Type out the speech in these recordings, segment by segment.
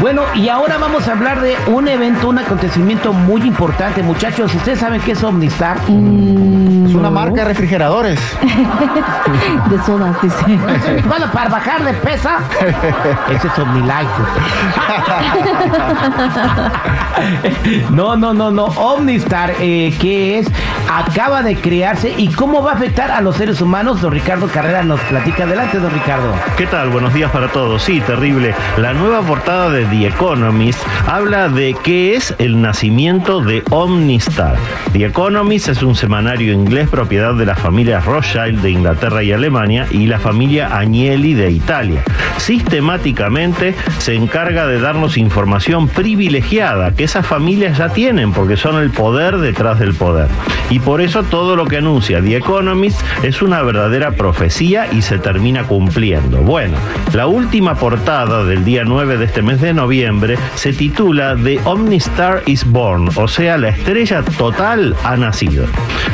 Bueno, y ahora vamos a hablar de un evento, un acontecimiento muy importante, muchachos. ¿Ustedes saben qué es Omnistar? Mm, es una marca de refrigeradores. de sodas, dice. Bueno, para bajar de pesa. Ese es OmniLife. no, no, no, no. Omnistar, eh, ¿qué es? Acaba de crearse y cómo va a afectar a los seres humanos. Don Ricardo Carrera nos platica. Adelante, don Ricardo. ¿Qué tal? Buenos días para todos. Sí, terrible. La nueva portada de The Economist habla de qué es el nacimiento de Omnistar. The Economist es un semanario inglés propiedad de las familias Rothschild de Inglaterra y Alemania y la familia Agnelli de Italia. Sistemáticamente se encarga de darnos información privilegiada que esas familias ya tienen porque son el poder detrás del poder. Y por eso todo lo que anuncia The Economist es una verdadera profecía y se termina cumpliendo. Bueno, la última portada del día 9 de este mes de noviembre se titula The Omnistar is Born, o sea, la estrella total ha nacido.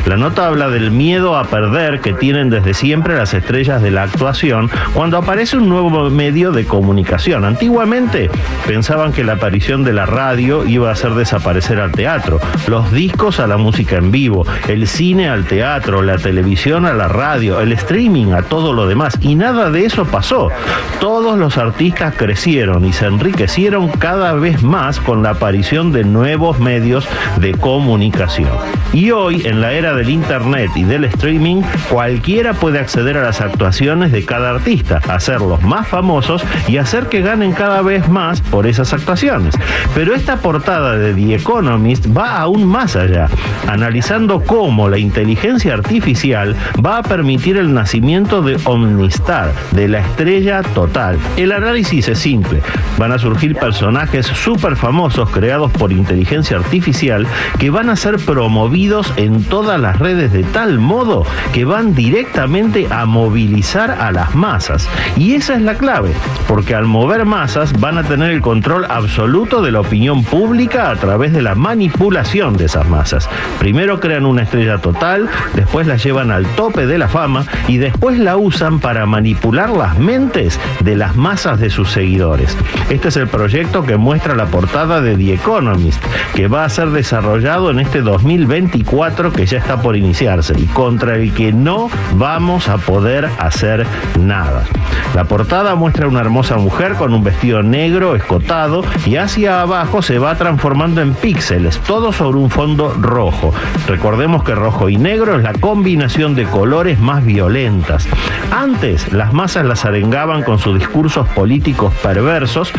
La nota habla del miedo a perder que tienen desde siempre las estrellas de la actuación cuando aparece un nuevo medio de comunicación. Antiguamente pensaban que la aparición de la radio iba a hacer desaparecer al teatro, los discos a la música en vivo, el cine al teatro, la televisión a la radio, el streaming a todo lo demás. Y nada de eso pasó. Todos los artistas crecieron y se enriquecieron cada vez más con la aparición de nuevos medios de comunicación. Y hoy, en la era del Internet y del streaming, cualquiera puede acceder a las actuaciones de cada artista, hacerlos más famosos y hacer que ganen cada vez más por esas actuaciones. Pero esta portada de The Economist va aún más allá, analizando cómo la inteligencia artificial va a permitir el nacimiento de Omnistar, de la estrella total. El análisis es simple. Van a surgir personajes súper famosos creados por inteligencia artificial que van a ser promovidos en todas las redes de tal modo que van directamente a movilizar a las masas. Y esa es la clave, porque al mover masas van a tener el control absoluto de la opinión pública a través de la manipulación de esas masas. Primero crean una estrella total, después la llevan al tope de la fama y después la usan para manipular las mentes de las masas de sus seguidores. Este es el proyecto que muestra la portada de The Economist, que va a ser desarrollado en este 2024 que ya está por iniciarse y contra el que no vamos a poder hacer nada. La portada muestra una hermosa mujer con un vestido negro escotado y hacia abajo se va transformando en píxeles, todo sobre un fondo rojo. Recordemos que rojo y negro es la combinación de colores más violentas. Antes las masas las arengaban con sus discursos políticos perversos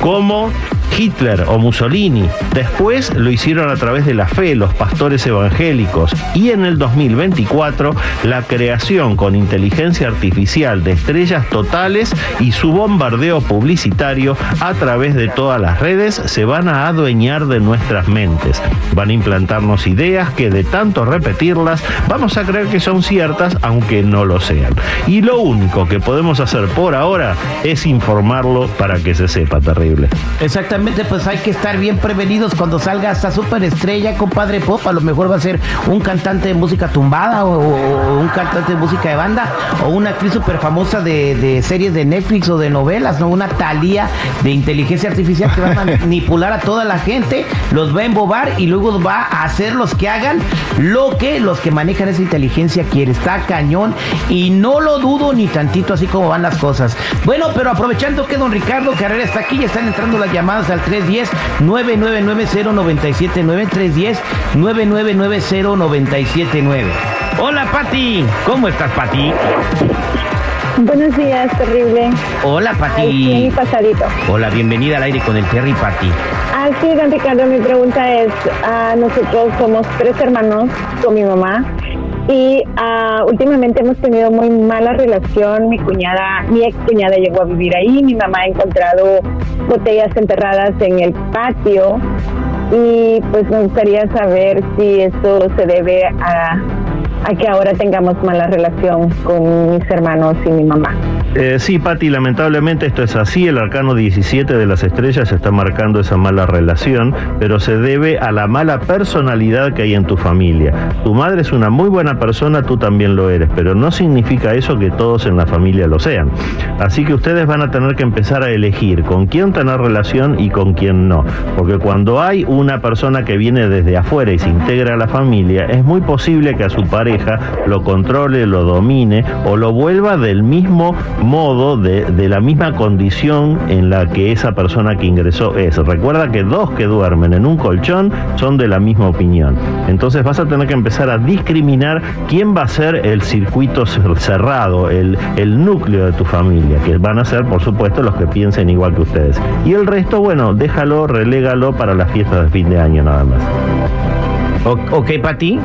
como Hitler o Mussolini. Después lo hicieron a través de la fe, los pastores evangélicos. Y en el 2024, la creación con inteligencia artificial de estrellas totales y su bombardeo publicitario a través de todas las redes se van a adueñar de nuestras mentes. Van a implantarnos ideas que de tanto repetirlas vamos a creer que son ciertas aunque no lo sean. Y lo único que podemos hacer por ahora es informarlo para que se sepa terrible. Exactamente, pues hay que estar bien prevenidos cuando salga esta superestrella, compadre pop. A lo mejor va a ser un cantante de música tumbada o, un cantante de música de banda o una actriz súper famosa de, de, series de Netflix o de novelas, ¿no? Una talía de inteligencia artificial que a manipular a toda la gente, los va a embobar y luego va a hacer los que hagan lo que los que manejan esa inteligencia quieren. Está cañón y no lo dudo ni tantito así como van las cosas. Bueno, pero aprovechando que don Ricardo Carrera está aquí, ya están entrando las llamadas al 310-999-0979. 310-999-0979. Hola, Pati. ¿Cómo estás, Pati? Buenos días, terrible. Hola, Pati. Ay, pasadito. Hola, bienvenida al aire con el Terry, Pati. Ah, sí, don Ricardo, mi pregunta es, uh, nosotros somos tres hermanos con mi mamá y uh, últimamente hemos tenido muy mala relación. Mi cuñada, mi ex cuñada llegó a vivir ahí, mi mamá ha encontrado botellas enterradas en el patio y pues me gustaría saber si eso se debe a a que ahora tengamos mala relación con mis hermanos y mi mamá. Eh, sí, Patti, lamentablemente esto es así. El arcano 17 de las estrellas está marcando esa mala relación, pero se debe a la mala personalidad que hay en tu familia. Tu madre es una muy buena persona, tú también lo eres, pero no significa eso que todos en la familia lo sean. Así que ustedes van a tener que empezar a elegir con quién tener relación y con quién no. Porque cuando hay una persona que viene desde afuera y se integra a la familia, es muy posible que a su pareja lo controle, lo domine o lo vuelva del mismo modo de, de, la misma condición en la que esa persona que ingresó es. Recuerda que dos que duermen en un colchón son de la misma opinión. Entonces vas a tener que empezar a discriminar quién va a ser el circuito cerrado, el, el núcleo de tu familia, que van a ser, por supuesto, los que piensen igual que ustedes. Y el resto, bueno, déjalo, relégalo para las fiestas de fin de año nada más. Ok, Pati.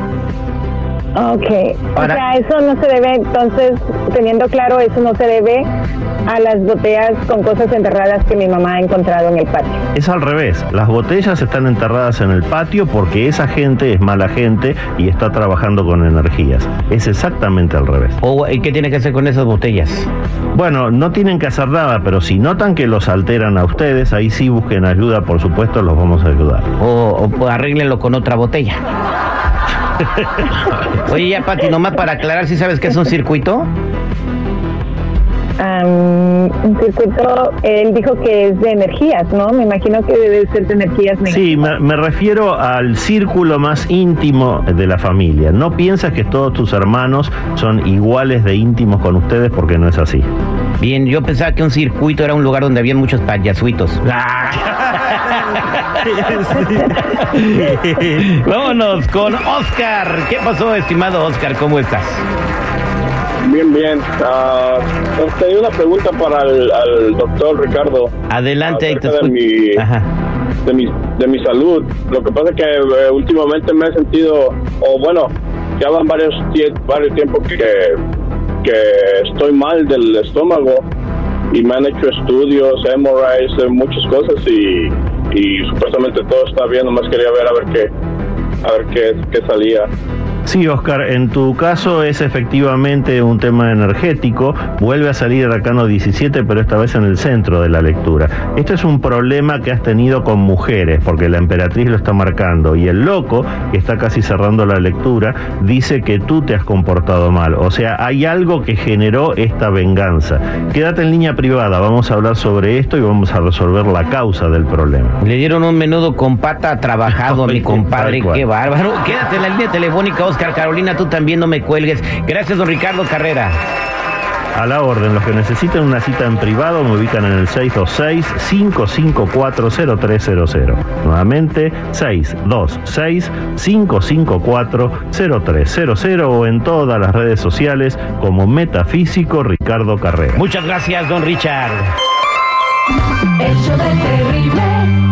Ok, o sea, eso no se debe, entonces, teniendo claro, eso no se debe a las botellas con cosas enterradas que mi mamá ha encontrado en el patio. Es al revés, las botellas están enterradas en el patio porque esa gente es mala gente y está trabajando con energías. Es exactamente al revés. ¿O qué tiene que hacer con esas botellas? Bueno, no tienen que hacer nada, pero si notan que los alteran a ustedes, ahí sí busquen ayuda, por supuesto, los vamos a ayudar. O, o arréglenlo con otra botella. Oye, ya, Pati, nomás para aclarar, si sabes qué es un circuito? Um, un circuito, él dijo que es de energías, ¿no? Me imagino que debe ser de energías negativas. Sí, me, me, refiero al círculo más íntimo de la familia. No piensas que todos tus hermanos son iguales de íntimos con ustedes porque no es así. Bien, yo pensaba que un circuito era un lugar donde había muchos payasuitos. Vámonos con Oscar. ¿Qué pasó, estimado Oscar? ¿Cómo estás? Bien, bien. Uh, tenía una pregunta para el al doctor Ricardo. Adelante, ahí te de mi, de, mi, de mi salud. Lo que pasa es que eh, últimamente me he sentido, o bueno, ya van varios, varios tiempos que, que estoy mal del estómago y me han hecho estudios, MRIs, muchas cosas y, y supuestamente todo está bien. Nomás quería ver a ver qué, a ver qué, qué salía. Sí, Oscar, en tu caso es efectivamente un tema energético. Vuelve a salir el arcano 17, pero esta vez en el centro de la lectura. Este es un problema que has tenido con mujeres, porque la emperatriz lo está marcando. Y el loco, que está casi cerrando la lectura, dice que tú te has comportado mal. O sea, hay algo que generó esta venganza. Quédate en línea privada, vamos a hablar sobre esto y vamos a resolver la causa del problema. Le dieron un menudo con pata trabajado a mi compadre. Qué bárbaro. Quédate en la línea telefónica, Oscar. Carolina, tú también no me cuelgues. Gracias, don Ricardo Carrera. A la orden, los que necesiten una cita en privado me ubican en el 626-554-0300. Nuevamente, 626-554-0300 o en todas las redes sociales como Metafísico Ricardo Carrera. Muchas gracias, don Richard. El show del terrible.